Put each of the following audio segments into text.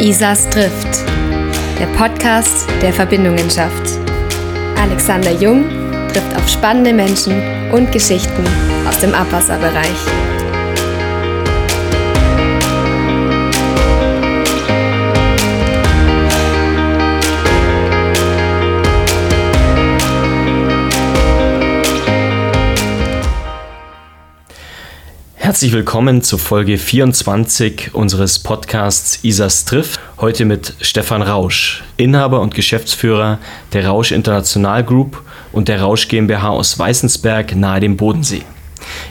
Isas trifft. Der Podcast, der Verbindungen schafft. Alexander Jung trifft auf spannende Menschen und Geschichten aus dem Abwasserbereich. Herzlich willkommen zur Folge 24 unseres Podcasts Isas trifft. Heute mit Stefan Rausch, Inhaber und Geschäftsführer der Rausch International Group und der Rausch GmbH aus Weißensberg nahe dem Bodensee.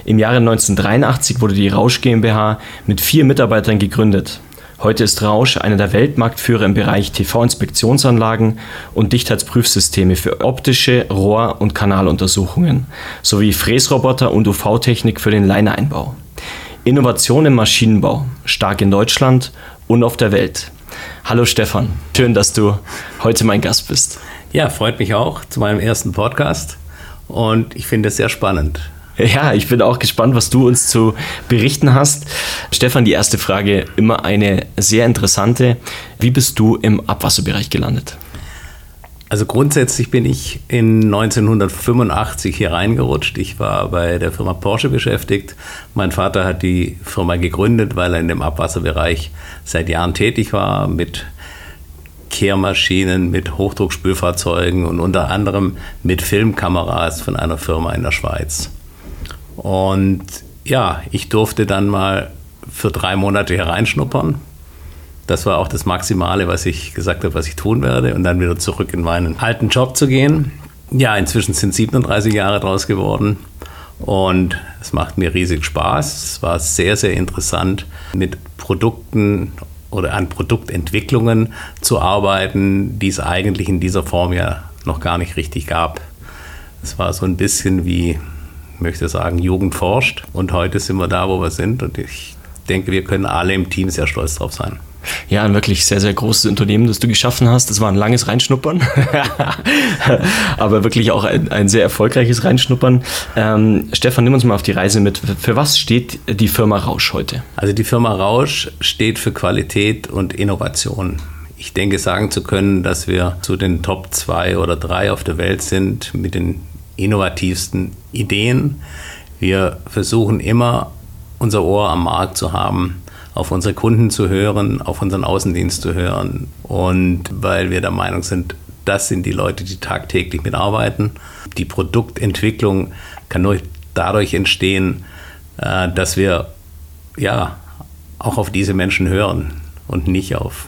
Im Jahre 1983 wurde die Rausch GmbH mit vier Mitarbeitern gegründet. Heute ist Rausch einer der Weltmarktführer im Bereich TV-Inspektionsanlagen und Dichtheitsprüfsysteme für optische Rohr- und Kanaluntersuchungen sowie Fräsroboter und UV-Technik für den Leineeinbau. Innovation im Maschinenbau, stark in Deutschland und auf der Welt. Hallo Stefan, schön, dass du heute mein Gast bist. Ja, freut mich auch zu meinem ersten Podcast und ich finde es sehr spannend. Ja, ich bin auch gespannt, was du uns zu berichten hast. Stefan, die erste Frage, immer eine sehr interessante. Wie bist du im Abwasserbereich gelandet? Also grundsätzlich bin ich in 1985 hier reingerutscht. Ich war bei der Firma Porsche beschäftigt. Mein Vater hat die Firma gegründet, weil er in dem Abwasserbereich seit Jahren tätig war mit Kehrmaschinen, mit Hochdruckspülfahrzeugen und unter anderem mit Filmkameras von einer Firma in der Schweiz. Und ja, ich durfte dann mal für drei Monate hier reinschnuppern das war auch das Maximale, was ich gesagt habe, was ich tun werde und dann wieder zurück in meinen alten Job zu gehen. Ja, inzwischen sind 37 Jahre draus geworden und es macht mir riesig Spaß. Es war sehr, sehr interessant, mit Produkten oder an Produktentwicklungen zu arbeiten, die es eigentlich in dieser Form ja noch gar nicht richtig gab. Es war so ein bisschen wie, ich möchte sagen, Jugend forscht und heute sind wir da, wo wir sind und ich denke, wir können alle im Team sehr stolz drauf sein. Ja, ein wirklich sehr, sehr großes Unternehmen, das du geschaffen hast. Das war ein langes Reinschnuppern, aber wirklich auch ein, ein sehr erfolgreiches Reinschnuppern. Ähm, Stefan, nimm uns mal auf die Reise mit. Für was steht die Firma Rausch heute? Also die Firma Rausch steht für Qualität und Innovation. Ich denke, sagen zu können, dass wir zu den Top 2 oder 3 auf der Welt sind mit den innovativsten Ideen. Wir versuchen immer, unser Ohr am Markt zu haben auf unsere Kunden zu hören, auf unseren Außendienst zu hören. Und weil wir der Meinung sind, das sind die Leute, die tagtäglich mitarbeiten. Die Produktentwicklung kann nur dadurch entstehen, äh, dass wir ja auch auf diese Menschen hören und nicht auf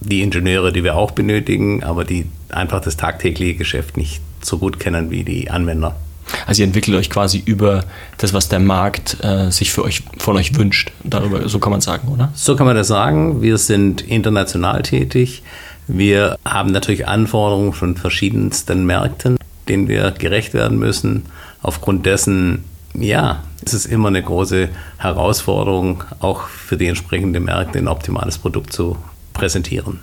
die Ingenieure, die wir auch benötigen, aber die einfach das tagtägliche Geschäft nicht so gut kennen wie die Anwender. Also ihr entwickelt euch quasi über das, was der Markt äh, sich für euch, von euch wünscht. Darüber, so kann man sagen, oder? So kann man das sagen. Wir sind international tätig. Wir haben natürlich Anforderungen von verschiedensten Märkten, denen wir gerecht werden müssen. Aufgrund dessen, ja, ist es immer eine große Herausforderung, auch für die entsprechenden Märkte ein optimales Produkt zu präsentieren.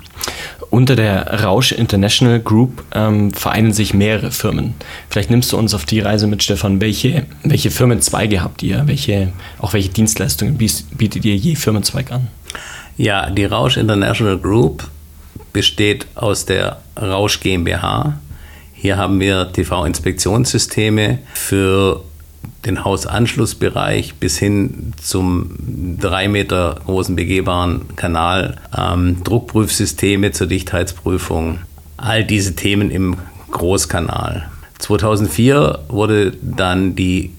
Unter der Rausch International Group ähm, vereinen sich mehrere Firmen. Vielleicht nimmst du uns auf die Reise mit, Stefan. Welche, welche Firmenzweige habt ihr? Welche, auch welche Dienstleistungen bietet ihr je Firmenzweig an? Ja, die Rausch International Group besteht aus der Rausch GmbH. Hier haben wir TV-Inspektionssysteme für den Hausanschlussbereich bis hin zum drei Meter großen begehbaren Kanal, ähm, Druckprüfsysteme zur Dichtheitsprüfung, all diese Themen im Großkanal. 2004 wurde dann die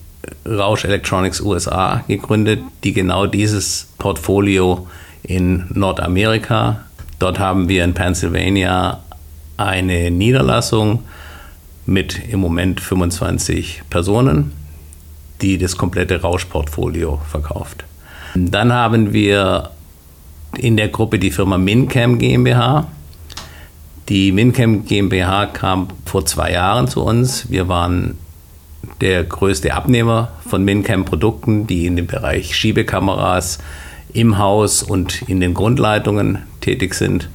Rausch Electronics USA gegründet, die genau dieses Portfolio in Nordamerika, dort haben wir in Pennsylvania eine Niederlassung mit im Moment 25 Personen die das komplette Rauschportfolio verkauft. Dann haben wir in der Gruppe die Firma Mincam GmbH. Die Mincam GmbH kam vor zwei Jahren zu uns. Wir waren der größte Abnehmer von Mincam-Produkten, die in dem Bereich Schiebekameras im Haus und in den Grundleitungen tätig sind.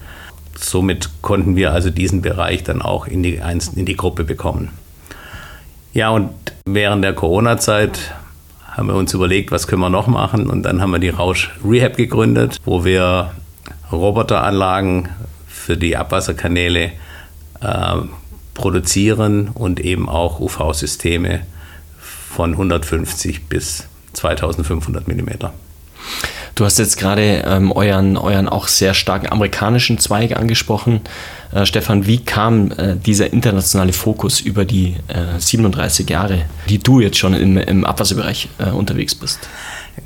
Somit konnten wir also diesen Bereich dann auch in die, in die Gruppe bekommen. Ja, und während der Corona-Zeit haben wir uns überlegt, was können wir noch machen. Und dann haben wir die Rausch Rehab gegründet, wo wir Roboteranlagen für die Abwasserkanäle äh, produzieren und eben auch UV-Systeme von 150 bis 2500 Millimeter. Du hast jetzt gerade ähm, euren, euren auch sehr starken amerikanischen Zweig angesprochen. Äh, Stefan, wie kam äh, dieser internationale Fokus über die äh, 37 Jahre, die du jetzt schon im, im Abwasserbereich äh, unterwegs bist?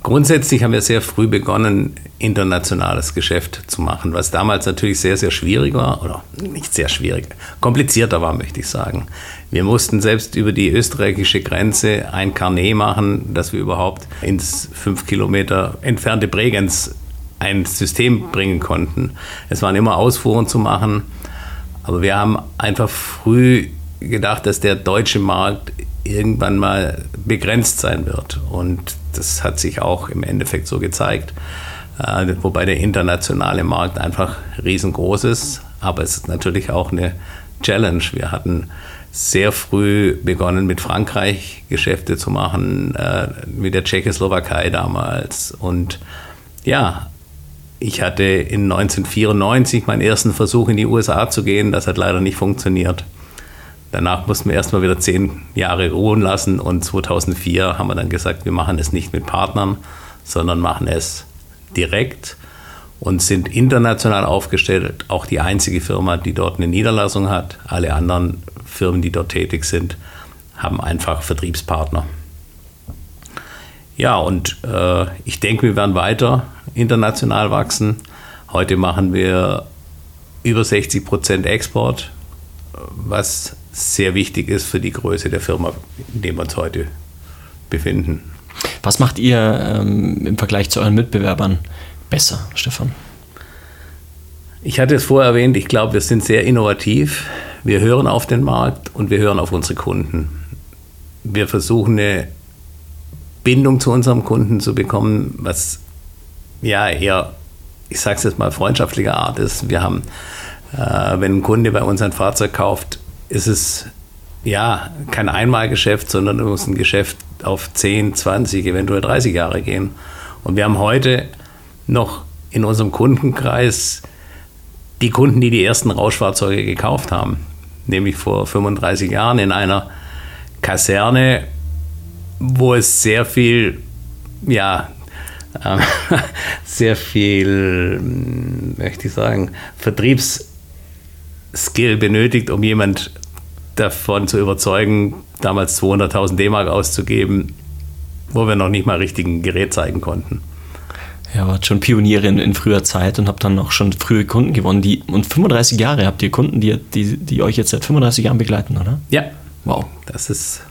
Grundsätzlich haben wir sehr früh begonnen, internationales Geschäft zu machen, was damals natürlich sehr, sehr schwierig war, oder nicht sehr schwierig, komplizierter war, möchte ich sagen. Wir mussten selbst über die österreichische Grenze ein Carnet machen, dass wir überhaupt ins fünf Kilometer entfernte Bregenz ein System bringen konnten. Es waren immer Ausfuhren zu machen, aber wir haben einfach früh gedacht, dass der deutsche Markt irgendwann mal begrenzt sein wird. Und das hat sich auch im Endeffekt so gezeigt. Äh, wobei der internationale Markt einfach riesengroß ist. Aber es ist natürlich auch eine Challenge. Wir hatten sehr früh begonnen mit Frankreich Geschäfte zu machen, äh, mit der Tschechoslowakei damals. Und ja, ich hatte in 1994 meinen ersten Versuch in die USA zu gehen. Das hat leider nicht funktioniert. Danach mussten wir erstmal wieder zehn Jahre ruhen lassen und 2004 haben wir dann gesagt, wir machen es nicht mit Partnern, sondern machen es direkt und sind international aufgestellt. Auch die einzige Firma, die dort eine Niederlassung hat. Alle anderen Firmen, die dort tätig sind, haben einfach Vertriebspartner. Ja, und äh, ich denke, wir werden weiter international wachsen. Heute machen wir über 60 Prozent Export, was sehr wichtig ist für die Größe der Firma, in der wir uns heute befinden. Was macht ihr ähm, im Vergleich zu euren Mitbewerbern besser, Stefan? Ich hatte es vorher erwähnt, ich glaube, wir sind sehr innovativ. Wir hören auf den Markt und wir hören auf unsere Kunden. Wir versuchen eine Bindung zu unserem Kunden zu bekommen, was ja eher, ich sage es jetzt mal, freundschaftlicher Art ist. Wir haben, äh, wenn ein Kunde bei uns ein Fahrzeug kauft, ist es ja kein Einmalgeschäft, sondern es muss ein Geschäft auf 10, 20, eventuell 30 Jahre gehen. Und wir haben heute noch in unserem Kundenkreis die Kunden, die die ersten Rauschfahrzeuge gekauft haben, nämlich vor 35 Jahren in einer Kaserne, wo es sehr viel, ja, äh, sehr viel, möchte ich sagen, Vertriebs- Skill benötigt, um jemand davon zu überzeugen, damals 200.000 D-Mark auszugeben, wo wir noch nicht mal richtig ein Gerät zeigen konnten. Ja, wart schon Pionierin in früher Zeit und habt dann auch schon frühe Kunden gewonnen. Die, und 35 Jahre habt ihr Kunden, die, die, die euch jetzt seit 35 Jahren begleiten, oder? Ja. Wow. Das ist,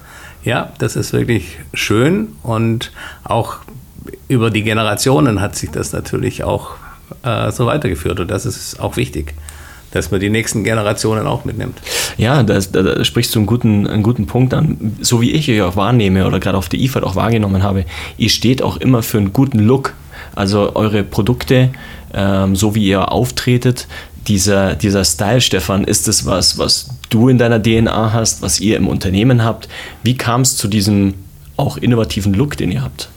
ja, das ist wirklich schön und auch über die Generationen hat sich das natürlich auch äh, so weitergeführt und das ist auch wichtig dass man die nächsten Generationen auch mitnimmt. Ja, da, da, sprichst du einen guten, einen guten Punkt an. So wie ich euch auch wahrnehme oder gerade auf der IFAD auch wahrgenommen habe, ihr steht auch immer für einen guten Look. Also eure Produkte, ähm, so wie ihr auftretet, dieser, dieser Style, Stefan, ist es was, was du in deiner DNA hast, was ihr im Unternehmen habt? Wie kam es zu diesem auch innovativen Look, den ihr habt?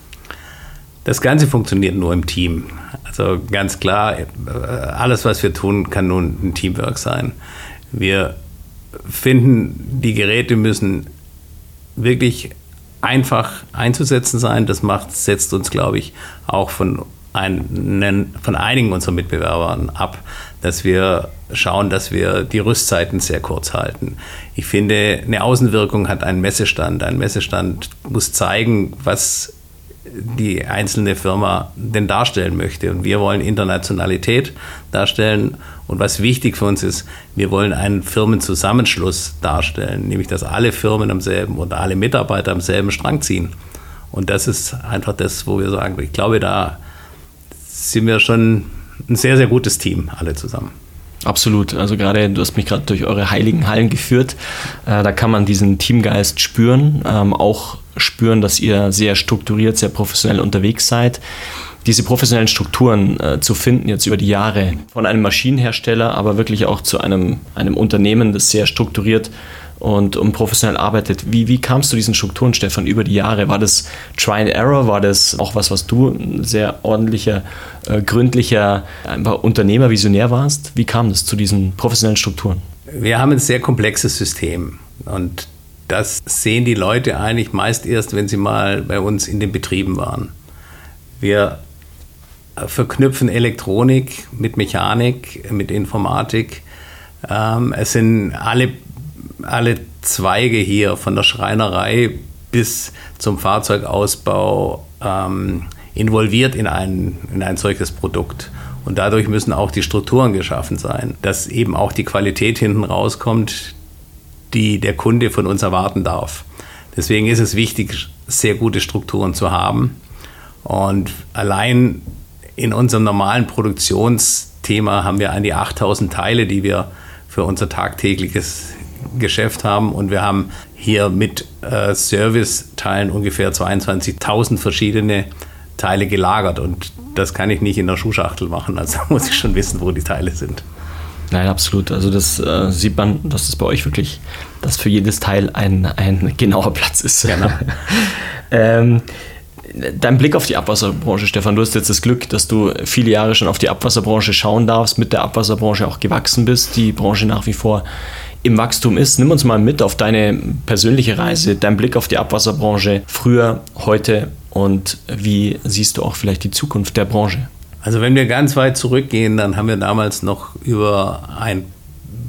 Das Ganze funktioniert nur im Team. Also ganz klar, äh, alles, was wir tun, kann nun ein Teamwork sein. Wir finden, die Geräte müssen wirklich einfach einzusetzen sein. Das macht, setzt uns, glaube ich, auch von, einen, von einigen unserer Mitbewerbern ab, dass wir schauen, dass wir die Rüstzeiten sehr kurz halten. Ich finde, eine Außenwirkung hat einen Messestand. Ein Messestand muss zeigen, was die einzelne Firma denn darstellen möchte. Und wir wollen Internationalität darstellen. Und was wichtig für uns ist, wir wollen einen Firmenzusammenschluss darstellen, nämlich dass alle Firmen am selben oder alle Mitarbeiter am selben Strang ziehen. Und das ist einfach das, wo wir sagen, ich glaube, da sind wir schon ein sehr, sehr gutes Team, alle zusammen. Absolut. Also gerade, du hast mich gerade durch eure heiligen Hallen geführt. Äh, da kann man diesen Teamgeist spüren, ähm, auch spüren, dass ihr sehr strukturiert, sehr professionell unterwegs seid. Diese professionellen Strukturen äh, zu finden jetzt über die Jahre von einem Maschinenhersteller, aber wirklich auch zu einem, einem Unternehmen, das sehr strukturiert und, und professionell arbeitet. Wie, wie kamst du diesen Strukturen, Stefan, über die Jahre? War das Try and Error? War das auch was, was du ein sehr ordentlicher, äh, gründlicher einfach Unternehmer, Visionär warst? Wie kam das zu diesen professionellen Strukturen? Wir haben ein sehr komplexes System und das sehen die Leute eigentlich meist erst, wenn sie mal bei uns in den Betrieben waren. Wir verknüpfen Elektronik mit Mechanik, mit Informatik. Ähm, es sind alle, alle Zweige hier, von der Schreinerei bis zum Fahrzeugausbau, ähm, involviert in ein, in ein solches Produkt. Und dadurch müssen auch die Strukturen geschaffen sein, dass eben auch die Qualität hinten rauskommt, die der Kunde von uns erwarten darf. Deswegen ist es wichtig, sehr gute Strukturen zu haben. Und allein in unserem normalen Produktionsthema haben wir an die 8000 Teile, die wir für unser tagtägliches Geschäft haben. Und wir haben hier mit äh, Service-Teilen ungefähr 22.000 verschiedene Teile gelagert. Und das kann ich nicht in der Schuhschachtel machen. Also muss ich schon wissen, wo die Teile sind. Nein, absolut. Also das äh, sieht man, dass es bei euch wirklich, dass für jedes Teil ein, ein genauer Platz ist. Genau. ähm, dein Blick auf die Abwasserbranche, Stefan, du hast jetzt das Glück, dass du viele Jahre schon auf die Abwasserbranche schauen darfst, mit der Abwasserbranche auch gewachsen bist, die Branche nach wie vor im Wachstum ist. Nimm uns mal mit auf deine persönliche Reise, dein Blick auf die Abwasserbranche früher, heute und wie siehst du auch vielleicht die Zukunft der Branche? Also wenn wir ganz weit zurückgehen, dann haben wir damals noch über ein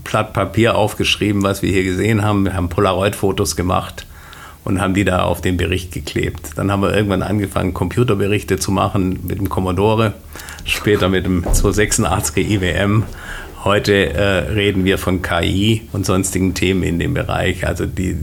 Blatt Papier aufgeschrieben, was wir hier gesehen haben. Wir haben Polaroid-Fotos gemacht und haben die da auf den Bericht geklebt. Dann haben wir irgendwann angefangen, Computerberichte zu machen mit dem Commodore, später mit dem 286er IWM. Heute äh, reden wir von KI und sonstigen Themen in dem Bereich. Also die,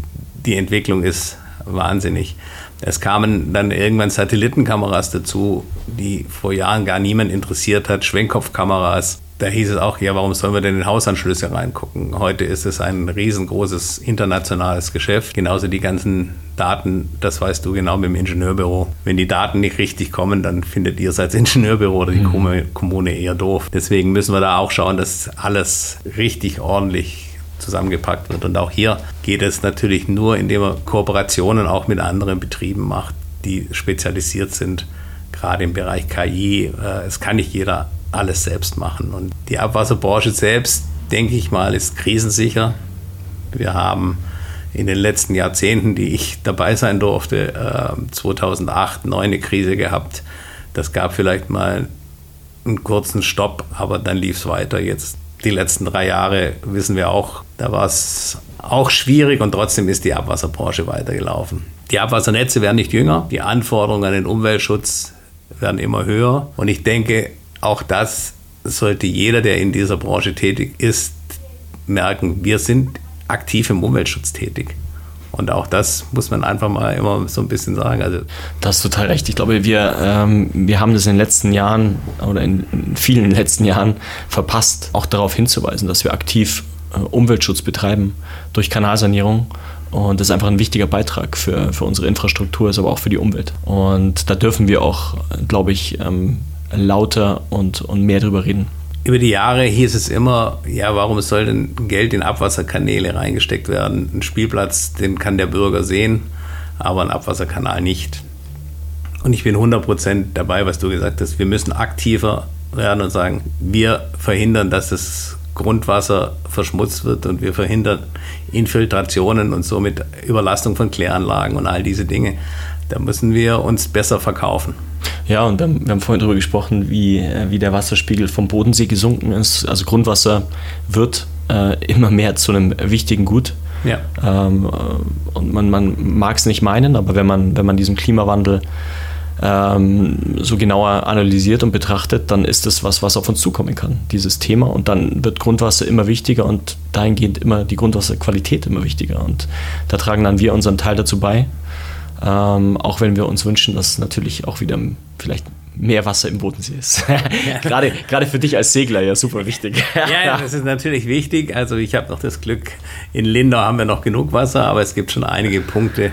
die Entwicklung ist wahnsinnig. Es kamen dann irgendwann Satellitenkameras dazu, die vor Jahren gar niemand interessiert hat, Schwenkkopfkameras da hieß es auch, ja, warum sollen wir denn in Hausanschlüsse reingucken? Heute ist es ein riesengroßes internationales Geschäft. Genauso die ganzen Daten, das weißt du genau mit dem Ingenieurbüro. Wenn die Daten nicht richtig kommen, dann findet ihr es als Ingenieurbüro oder die mhm. Kommune eher doof. Deswegen müssen wir da auch schauen, dass alles richtig ordentlich zusammengepackt wird. Und auch hier geht es natürlich nur, indem man Kooperationen auch mit anderen Betrieben macht, die spezialisiert sind, gerade im Bereich KI. Äh, es kann nicht jeder alles selbst machen. Und die Abwasserbranche selbst, denke ich mal, ist krisensicher. Wir haben in den letzten Jahrzehnten, die ich dabei sein durfte, 2008 neu eine Krise gehabt. Das gab vielleicht mal einen kurzen Stopp, aber dann lief es weiter. Jetzt die letzten drei Jahre wissen wir auch, da war es auch schwierig und trotzdem ist die Abwasserbranche weitergelaufen. Die Abwassernetze werden nicht jünger, die Anforderungen an den Umweltschutz werden immer höher und ich denke, auch das sollte jeder, der in dieser Branche tätig ist, merken. Wir sind aktiv im Umweltschutz tätig. Und auch das muss man einfach mal immer so ein bisschen sagen. Also das ist total recht. Ich glaube, wir, ähm, wir haben das in den letzten Jahren oder in vielen letzten Jahren verpasst, auch darauf hinzuweisen, dass wir aktiv äh, Umweltschutz betreiben durch Kanalsanierung. Und das ist einfach ein wichtiger Beitrag für, für unsere Infrastruktur, ist aber auch für die Umwelt. Und da dürfen wir auch, glaube ich, ähm, lauter und, und mehr darüber reden. Über die Jahre hieß es immer, ja, warum soll denn Geld in Abwasserkanäle reingesteckt werden? Ein Spielplatz, den kann der Bürger sehen, aber ein Abwasserkanal nicht. Und ich bin 100% dabei, was du gesagt hast. Wir müssen aktiver werden und sagen, wir verhindern, dass das Grundwasser verschmutzt wird und wir verhindern Infiltrationen und somit Überlastung von Kläranlagen und all diese Dinge. Da müssen wir uns besser verkaufen. Ja, und wir haben, vorhin darüber gesprochen, wie, äh, wie der Wasserspiegel vom Bodensee gesunken ist. Also Grundwasser wird äh, immer mehr zu einem wichtigen Gut. Ja. Ähm, äh, und man, man mag es nicht meinen, aber wenn man, wenn man diesen Klimawandel ähm, so genauer analysiert und betrachtet, dann ist das was, was auf uns zukommen kann, dieses Thema. Und dann wird Grundwasser immer wichtiger und dahingehend immer die Grundwasserqualität immer wichtiger. Und da tragen dann wir unseren Teil dazu bei. Ähm, auch wenn wir uns wünschen, dass natürlich auch wieder vielleicht mehr Wasser im Bodensee ist. gerade, gerade für dich als Segler ja super wichtig. ja, das ist natürlich wichtig. Also ich habe noch das Glück, in Lindau haben wir noch genug Wasser, aber es gibt schon einige Punkte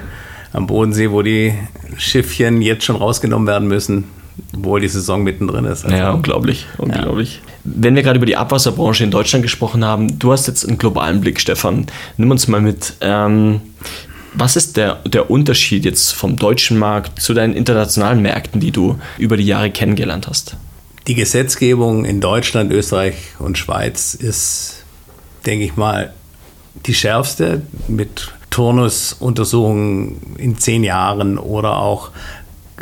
am Bodensee, wo die Schiffchen jetzt schon rausgenommen werden müssen, obwohl die Saison mittendrin ist. Also, ja, unglaublich, unglaublich. Wenn wir gerade über die Abwasserbranche in Deutschland gesprochen haben, du hast jetzt einen globalen Blick, Stefan. Nimm uns mal mit. Ähm, was ist der, der Unterschied jetzt vom deutschen Markt zu deinen internationalen Märkten, die du über die Jahre kennengelernt hast? Die Gesetzgebung in Deutschland, Österreich und Schweiz ist, denke ich mal, die schärfste mit Turnusuntersuchungen in zehn Jahren oder auch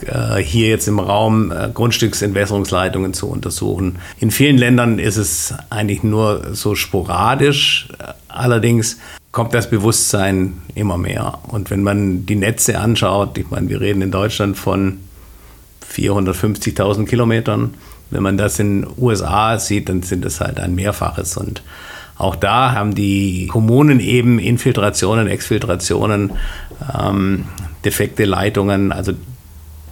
äh, hier jetzt im Raum äh, Grundstücksentwässerungsleitungen zu untersuchen. In vielen Ländern ist es eigentlich nur so sporadisch. Allerdings kommt das Bewusstsein immer mehr. Und wenn man die Netze anschaut, ich meine, wir reden in Deutschland von 450.000 Kilometern. Wenn man das in den USA sieht, dann sind es halt ein Mehrfaches. Und auch da haben die Kommunen eben Infiltrationen, Exfiltrationen, ähm, defekte Leitungen. Also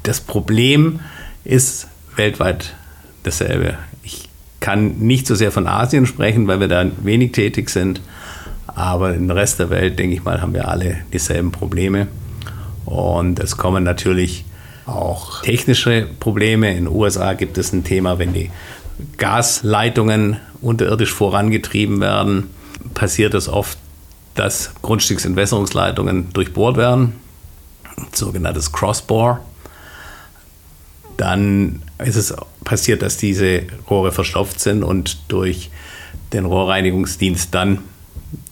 das Problem ist weltweit dasselbe. Ich kann nicht so sehr von Asien sprechen, weil wir da wenig tätig sind. Aber im Rest der Welt, denke ich mal, haben wir alle dieselben Probleme. Und es kommen natürlich auch technische Probleme. In den USA gibt es ein Thema, wenn die Gasleitungen unterirdisch vorangetrieben werden, passiert es oft, dass Grundstücksentwässerungsleitungen durchbohrt werden, sogenanntes Crossbore. Dann ist es passiert, dass diese Rohre verstopft sind und durch den Rohrreinigungsdienst dann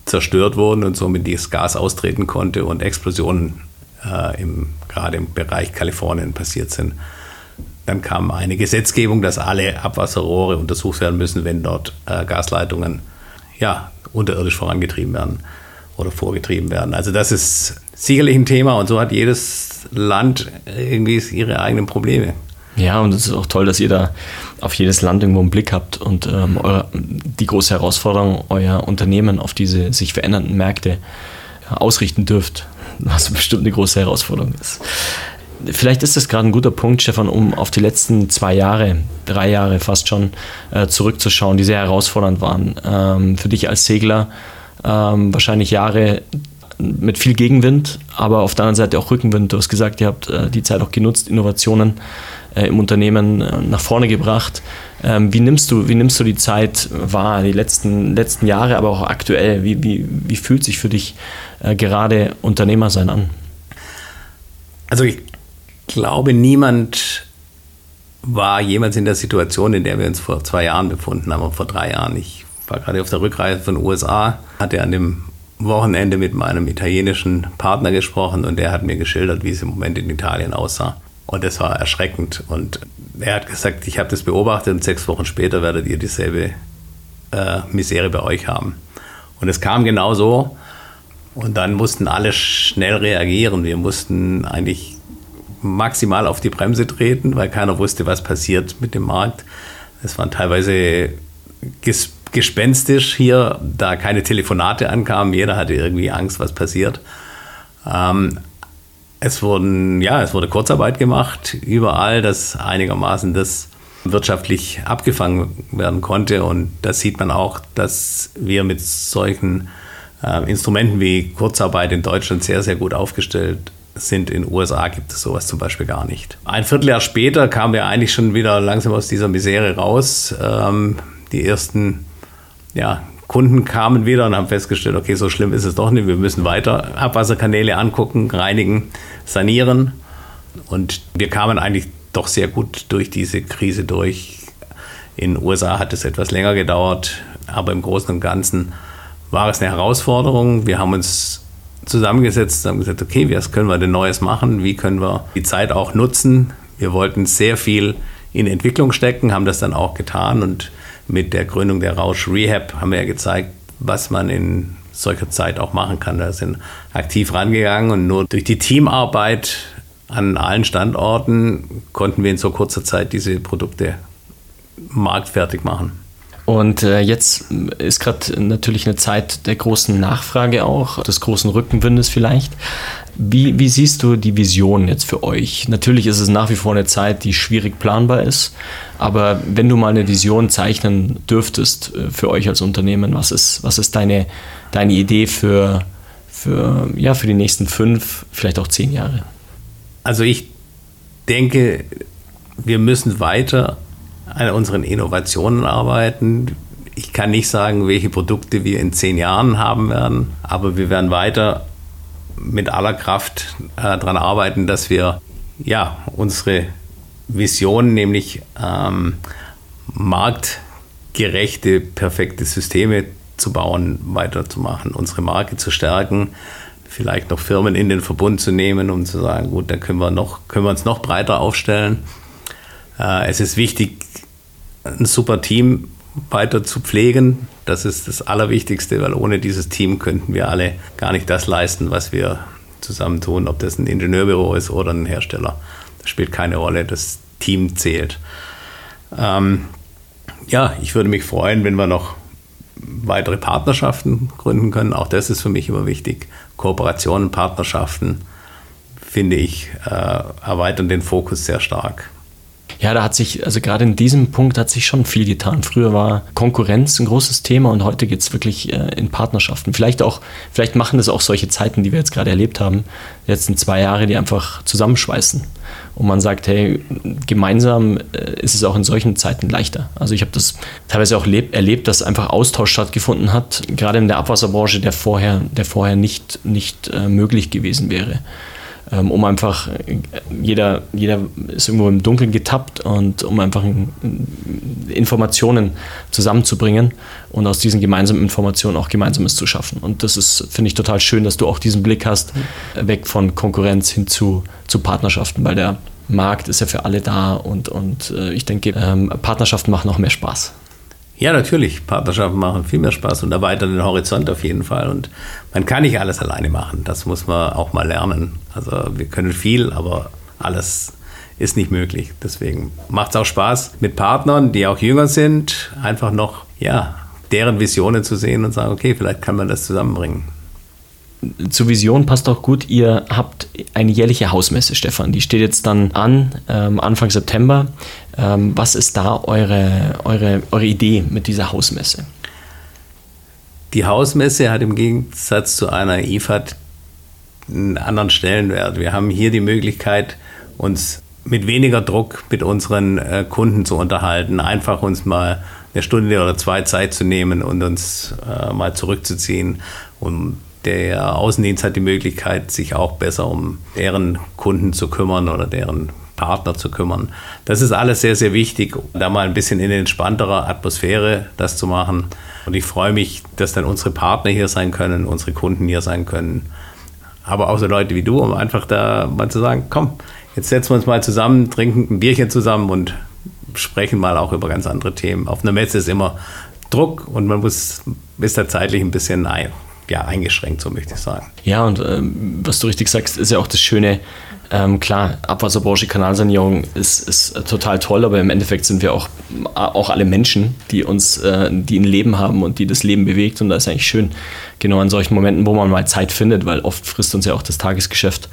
zerstört wurden und somit das Gas austreten konnte und Explosionen äh, im, gerade im Bereich Kalifornien passiert sind. Dann kam eine Gesetzgebung, dass alle Abwasserrohre untersucht werden müssen, wenn dort äh, Gasleitungen ja, unterirdisch vorangetrieben werden oder vorgetrieben werden. Also das ist sicherlich ein Thema und so hat jedes Land irgendwie ihre eigenen Probleme. Ja, und es ist auch toll, dass ihr da auf jedes Land irgendwo einen Blick habt und ähm, eure, die große Herausforderung, euer Unternehmen auf diese sich verändernden Märkte ausrichten dürft, was bestimmt eine große Herausforderung ist. Vielleicht ist das gerade ein guter Punkt, Stefan, um auf die letzten zwei Jahre, drei Jahre fast schon, äh, zurückzuschauen, die sehr herausfordernd waren. Ähm, für dich als Segler ähm, wahrscheinlich Jahre mit viel Gegenwind, aber auf der anderen Seite auch Rückenwind. Du hast gesagt, ihr habt äh, die Zeit auch genutzt, Innovationen äh, im Unternehmen äh, nach vorne gebracht. Ähm, wie, nimmst du, wie nimmst du die Zeit wahr, die letzten, letzten Jahre, aber auch aktuell? Wie, wie, wie fühlt sich für dich äh, gerade Unternehmer sein an? Also ich glaube, niemand war jemals in der Situation, in der wir uns vor zwei Jahren befunden haben, vor drei Jahren. Ich war gerade auf der Rückreise von den USA, hatte an dem Wochenende mit meinem italienischen Partner gesprochen und der hat mir geschildert, wie es im Moment in Italien aussah. Und das war erschreckend. Und er hat gesagt, ich habe das beobachtet und sechs Wochen später werdet ihr dieselbe äh, Misere bei euch haben. Und es kam genau so. Und dann mussten alle schnell reagieren. Wir mussten eigentlich maximal auf die Bremse treten, weil keiner wusste, was passiert mit dem Markt. Es waren teilweise ges gespenstisch hier, da keine Telefonate ankamen. Jeder hatte irgendwie Angst, was passiert. Ähm, es wurden, ja, es wurde Kurzarbeit gemacht überall, dass einigermaßen das wirtschaftlich abgefangen werden konnte. Und da sieht man auch, dass wir mit solchen äh, Instrumenten wie Kurzarbeit in Deutschland sehr, sehr gut aufgestellt sind. In den USA gibt es sowas zum Beispiel gar nicht. Ein Vierteljahr später kamen wir eigentlich schon wieder langsam aus dieser Misere raus. Ähm, die ersten ja, Kunden kamen wieder und haben festgestellt, okay, so schlimm ist es doch nicht. Wir müssen weiter Abwasserkanäle angucken, reinigen, sanieren. Und wir kamen eigentlich doch sehr gut durch diese Krise durch. In den USA hat es etwas länger gedauert, aber im Großen und Ganzen war es eine Herausforderung. Wir haben uns zusammengesetzt und haben gesagt, okay, was können wir denn Neues machen? Wie können wir die Zeit auch nutzen? Wir wollten sehr viel in Entwicklung stecken, haben das dann auch getan und mit der Gründung der Rausch Rehab haben wir ja gezeigt, was man in solcher Zeit auch machen kann. Da sind aktiv rangegangen und nur durch die Teamarbeit an allen Standorten konnten wir in so kurzer Zeit diese Produkte marktfertig machen. Und äh, jetzt ist gerade natürlich eine Zeit der großen Nachfrage auch, des großen Rückenwindes vielleicht. Wie, wie siehst du die Vision jetzt für euch? Natürlich ist es nach wie vor eine Zeit, die schwierig planbar ist, aber wenn du mal eine Vision zeichnen dürftest äh, für euch als Unternehmen, was ist, was ist deine, deine Idee für, für, ja, für die nächsten fünf, vielleicht auch zehn Jahre? Also ich denke, wir müssen weiter an unseren Innovationen arbeiten. Ich kann nicht sagen, welche Produkte wir in zehn Jahren haben werden, aber wir werden weiter mit aller Kraft äh, daran arbeiten, dass wir ja, unsere Vision, nämlich ähm, marktgerechte, perfekte Systeme zu bauen, weiterzumachen, unsere Marke zu stärken, vielleicht noch Firmen in den Verbund zu nehmen, um zu sagen, gut, dann können wir, noch, können wir uns noch breiter aufstellen. Äh, es ist wichtig, ein super Team weiter zu pflegen. Das ist das Allerwichtigste, weil ohne dieses Team könnten wir alle gar nicht das leisten, was wir zusammentun, ob das ein Ingenieurbüro ist oder ein Hersteller. Das spielt keine Rolle, das Team zählt. Ähm, ja, ich würde mich freuen, wenn wir noch weitere Partnerschaften gründen können. Auch das ist für mich immer wichtig. Kooperationen, Partnerschaften, finde ich, äh, erweitern den Fokus sehr stark. Ja, da hat sich, also gerade in diesem Punkt hat sich schon viel getan. Früher war Konkurrenz ein großes Thema und heute geht es wirklich äh, in Partnerschaften. Vielleicht auch, vielleicht machen das auch solche Zeiten, die wir jetzt gerade erlebt haben, die letzten zwei Jahre, die einfach zusammenschweißen. Und man sagt, hey, gemeinsam äh, ist es auch in solchen Zeiten leichter. Also ich habe das teilweise auch erlebt, dass einfach Austausch stattgefunden hat, gerade in der Abwasserbranche, der vorher, der vorher nicht, nicht äh, möglich gewesen wäre. Ähm, um einfach, jeder, jeder ist irgendwo im Dunkeln getappt und um einfach Informationen zusammenzubringen und aus diesen gemeinsamen Informationen auch Gemeinsames zu schaffen. Und das ist, finde ich, total schön, dass du auch diesen Blick hast, weg von Konkurrenz hin zu, zu Partnerschaften, weil der Markt ist ja für alle da und, und äh, ich denke, ähm, Partnerschaften machen noch mehr Spaß. Ja, natürlich. Partnerschaften machen viel mehr Spaß und erweitern den Horizont auf jeden Fall. Und man kann nicht alles alleine machen. Das muss man auch mal lernen. Also wir können viel, aber alles ist nicht möglich. Deswegen macht es auch Spaß mit Partnern, die auch jünger sind, einfach noch, ja, deren Visionen zu sehen und sagen, okay, vielleicht kann man das zusammenbringen zur Vision passt auch gut, ihr habt eine jährliche Hausmesse, Stefan. Die steht jetzt dann an, ähm, Anfang September. Ähm, was ist da eure, eure, eure Idee mit dieser Hausmesse? Die Hausmesse hat im Gegensatz zu einer IFAD einen anderen Stellenwert. Wir haben hier die Möglichkeit, uns mit weniger Druck mit unseren äh, Kunden zu unterhalten, einfach uns mal eine Stunde oder zwei Zeit zu nehmen und uns äh, mal zurückzuziehen, um der Außendienst hat die Möglichkeit, sich auch besser um deren Kunden zu kümmern oder deren Partner zu kümmern. Das ist alles sehr, sehr wichtig, da mal ein bisschen in entspannterer Atmosphäre das zu machen. Und ich freue mich, dass dann unsere Partner hier sein können, unsere Kunden hier sein können. Aber auch so Leute wie du, um einfach da mal zu sagen, komm, jetzt setzen wir uns mal zusammen, trinken ein Bierchen zusammen und sprechen mal auch über ganz andere Themen. Auf einer Messe ist immer Druck und man muss, ist da zeitlich ein bisschen ja, eingeschränkt, so möchte ich sagen. Ja, und ähm, was du richtig sagst, ist ja auch das Schöne, ähm, klar, Abwasserbranche, Kanalsanierung ist, ist total toll, aber im Endeffekt sind wir auch, auch alle Menschen, die uns, äh, die ein Leben haben und die das Leben bewegt. Und da ist eigentlich schön, genau an solchen Momenten, wo man mal Zeit findet, weil oft frisst uns ja auch das Tagesgeschäft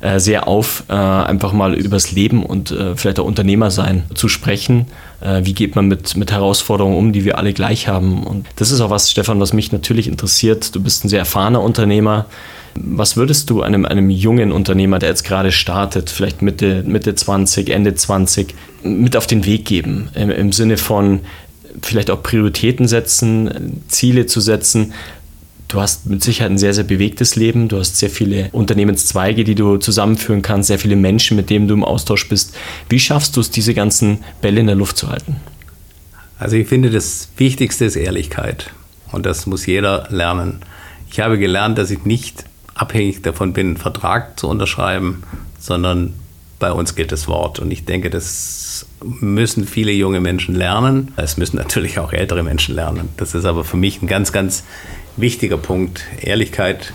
äh, sehr auf, äh, einfach mal übers Leben und äh, vielleicht auch Unternehmer sein zu sprechen. Äh, wie geht man mit, mit Herausforderungen um, die wir alle gleich haben? Und das ist auch was, Stefan, was mich natürlich interessiert. Du bist ein sehr erfahrener Unternehmer. Was würdest du einem, einem jungen Unternehmer, der jetzt gerade startet, vielleicht Mitte, Mitte 20, Ende 20, mit auf den Weg geben? Im, im Sinne von vielleicht auch Prioritäten setzen, Ziele zu setzen. Du hast mit Sicherheit ein sehr, sehr bewegtes Leben. Du hast sehr viele Unternehmenszweige, die du zusammenführen kannst, sehr viele Menschen, mit denen du im Austausch bist. Wie schaffst du es, diese ganzen Bälle in der Luft zu halten? Also ich finde, das Wichtigste ist Ehrlichkeit. Und das muss jeder lernen. Ich habe gelernt, dass ich nicht abhängig davon bin, einen Vertrag zu unterschreiben, sondern bei uns gilt das Wort. Und ich denke, das müssen viele junge Menschen lernen. Es müssen natürlich auch ältere Menschen lernen. Das ist aber für mich ein ganz, ganz wichtiger Punkt. Ehrlichkeit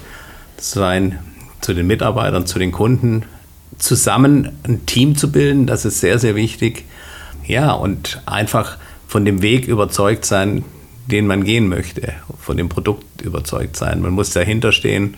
zu sein zu den Mitarbeitern, zu den Kunden. Zusammen ein Team zu bilden, das ist sehr, sehr wichtig. Ja, und einfach von dem Weg überzeugt sein, den man gehen möchte, von dem Produkt überzeugt sein. Man muss dahinter stehen,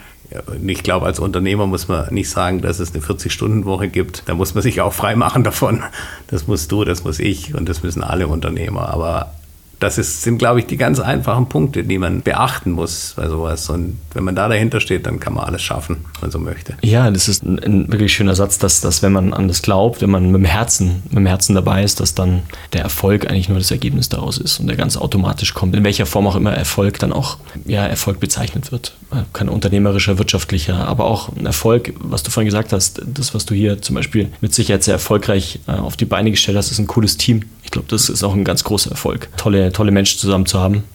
ich glaube, als Unternehmer muss man nicht sagen, dass es eine 40-Stunden-Woche gibt. Da muss man sich auch frei machen davon. Das musst du, das muss ich und das müssen alle Unternehmer. Aber das ist, sind, glaube ich, die ganz einfachen Punkte, die man beachten muss bei sowas. Und wenn man da dahinter steht, dann kann man alles schaffen, wenn man so möchte. Ja, das ist ein, ein, wirklich schöner Satz, dass, dass wenn man an das glaubt, wenn man mit dem Herzen, mit dem Herzen dabei ist, dass dann der Erfolg eigentlich nur das Ergebnis daraus ist und der ganz automatisch kommt. In welcher Form auch immer Erfolg dann auch ja, Erfolg bezeichnet wird. Kein unternehmerischer, wirtschaftlicher, aber auch ein Erfolg, was du vorhin gesagt hast, das, was du hier zum Beispiel mit Sicherheit sehr erfolgreich äh, auf die Beine gestellt hast, ist ein cooles Team. Ich glaube, das ist auch ein ganz großer Erfolg. Tolle, tolle Menschen zusammen zu haben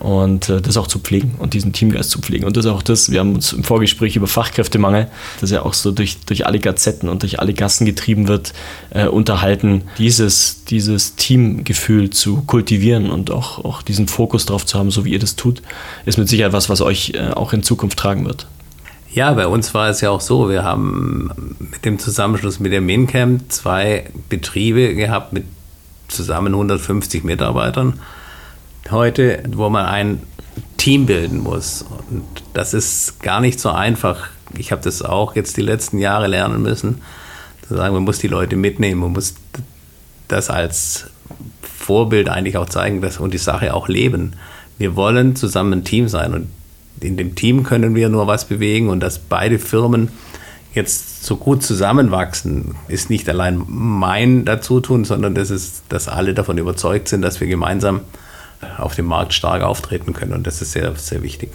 und äh, das auch zu pflegen und diesen Teamgeist zu pflegen. Und das ist auch das, wir haben uns im Vorgespräch über Fachkräftemangel, das ja auch so durch, durch alle Gazetten und durch alle Gassen getrieben wird, äh, unterhalten, dieses, dieses Teamgefühl zu kultivieren und auch, auch diesen Fokus drauf zu haben, so wie ihr das tut, ist mit Sicherheit was, was euch äh, auch in Zukunft tragen wird. Ja, bei uns war es ja auch so, wir haben mit dem Zusammenschluss mit der MinCamp zwei Betriebe gehabt mit zusammen 150 Mitarbeitern heute, wo man ein Team bilden muss. Und das ist gar nicht so einfach. Ich habe das auch jetzt die letzten Jahre lernen müssen, zu sagen, man muss die Leute mitnehmen, man muss das als Vorbild eigentlich auch zeigen dass, und die Sache auch leben. Wir wollen zusammen ein Team sein und in dem Team können wir nur was bewegen und dass beide Firmen jetzt so gut zusammenwachsen, ist nicht allein mein Dazutun, sondern das ist, dass alle davon überzeugt sind, dass wir gemeinsam auf dem Markt stark auftreten können. Und das ist sehr, sehr wichtig.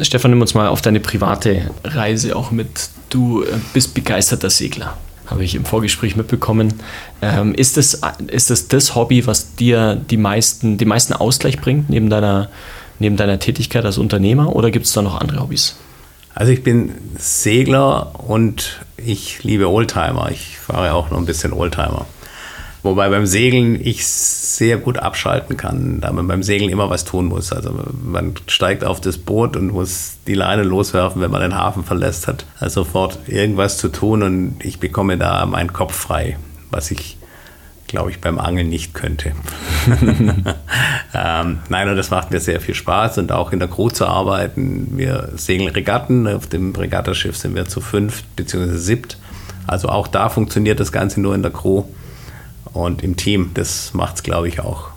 Stefan, nimm uns mal auf deine private Reise auch mit. Du äh, bist begeisterter Segler, habe ich im Vorgespräch mitbekommen. Ähm, ist, das, ist das das Hobby, was dir die meisten, den meisten Ausgleich bringt, neben deiner, neben deiner Tätigkeit als Unternehmer, oder gibt es da noch andere Hobbys? Also ich bin Segler und ich liebe Oldtimer. Ich fahre auch noch ein bisschen Oldtimer. Wobei beim Segeln ich sehr gut abschalten kann, da man beim Segeln immer was tun muss. Also man steigt auf das Boot und muss die Leine loswerfen, wenn man den Hafen verlässt, hat also sofort irgendwas zu tun und ich bekomme da meinen Kopf frei, was ich glaube ich, beim Angeln nicht könnte. ähm, nein, und das macht mir sehr viel Spaß und auch in der Crew zu arbeiten. Wir segeln Regatten, auf dem Regattaschiff sind wir zu fünf bzw. siebt. Also auch da funktioniert das Ganze nur in der Crew und im Team. Das macht es, glaube ich, auch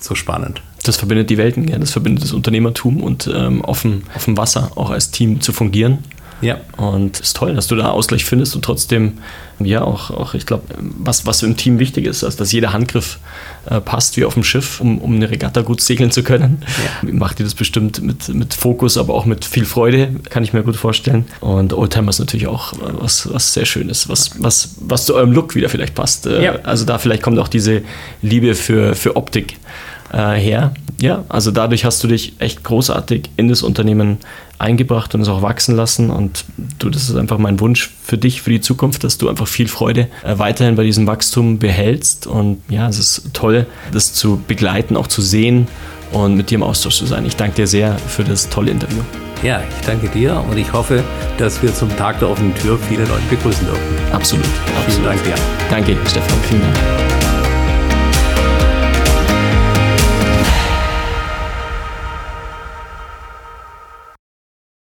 so spannend. Das verbindet die Welten, ja. das verbindet das Unternehmertum und ähm, auf, dem, auf dem Wasser auch als Team zu fungieren. Ja. Und es ist toll, dass du da Ausgleich findest und trotzdem, ja, auch, auch ich glaube, was, was im Team wichtig ist, also dass jeder Handgriff äh, passt wie auf dem Schiff, um, um eine Regatta gut segeln zu können. Ja. Macht ihr das bestimmt mit, mit Fokus, aber auch mit viel Freude, kann ich mir gut vorstellen. Und Oldtimer ist natürlich auch was, was sehr Schönes, was, was, was zu eurem Look wieder vielleicht passt. Äh, ja. Also da vielleicht kommt auch diese Liebe für, für Optik äh, her. Ja, also dadurch hast du dich echt großartig in das Unternehmen eingebracht und es auch wachsen lassen. Und du, das ist einfach mein Wunsch für dich, für die Zukunft, dass du einfach viel Freude äh, weiterhin bei diesem Wachstum behältst. Und ja, es ist toll, das zu begleiten, auch zu sehen und mit dir im Austausch zu sein. Ich danke dir sehr für das tolle Interview. Ja, ich danke dir und ich hoffe, dass wir zum Tag der offenen Tür viele Leute begrüßen dürfen. Absolut. Vielen Dank dir. Danke, Stefan. Vielen Dank.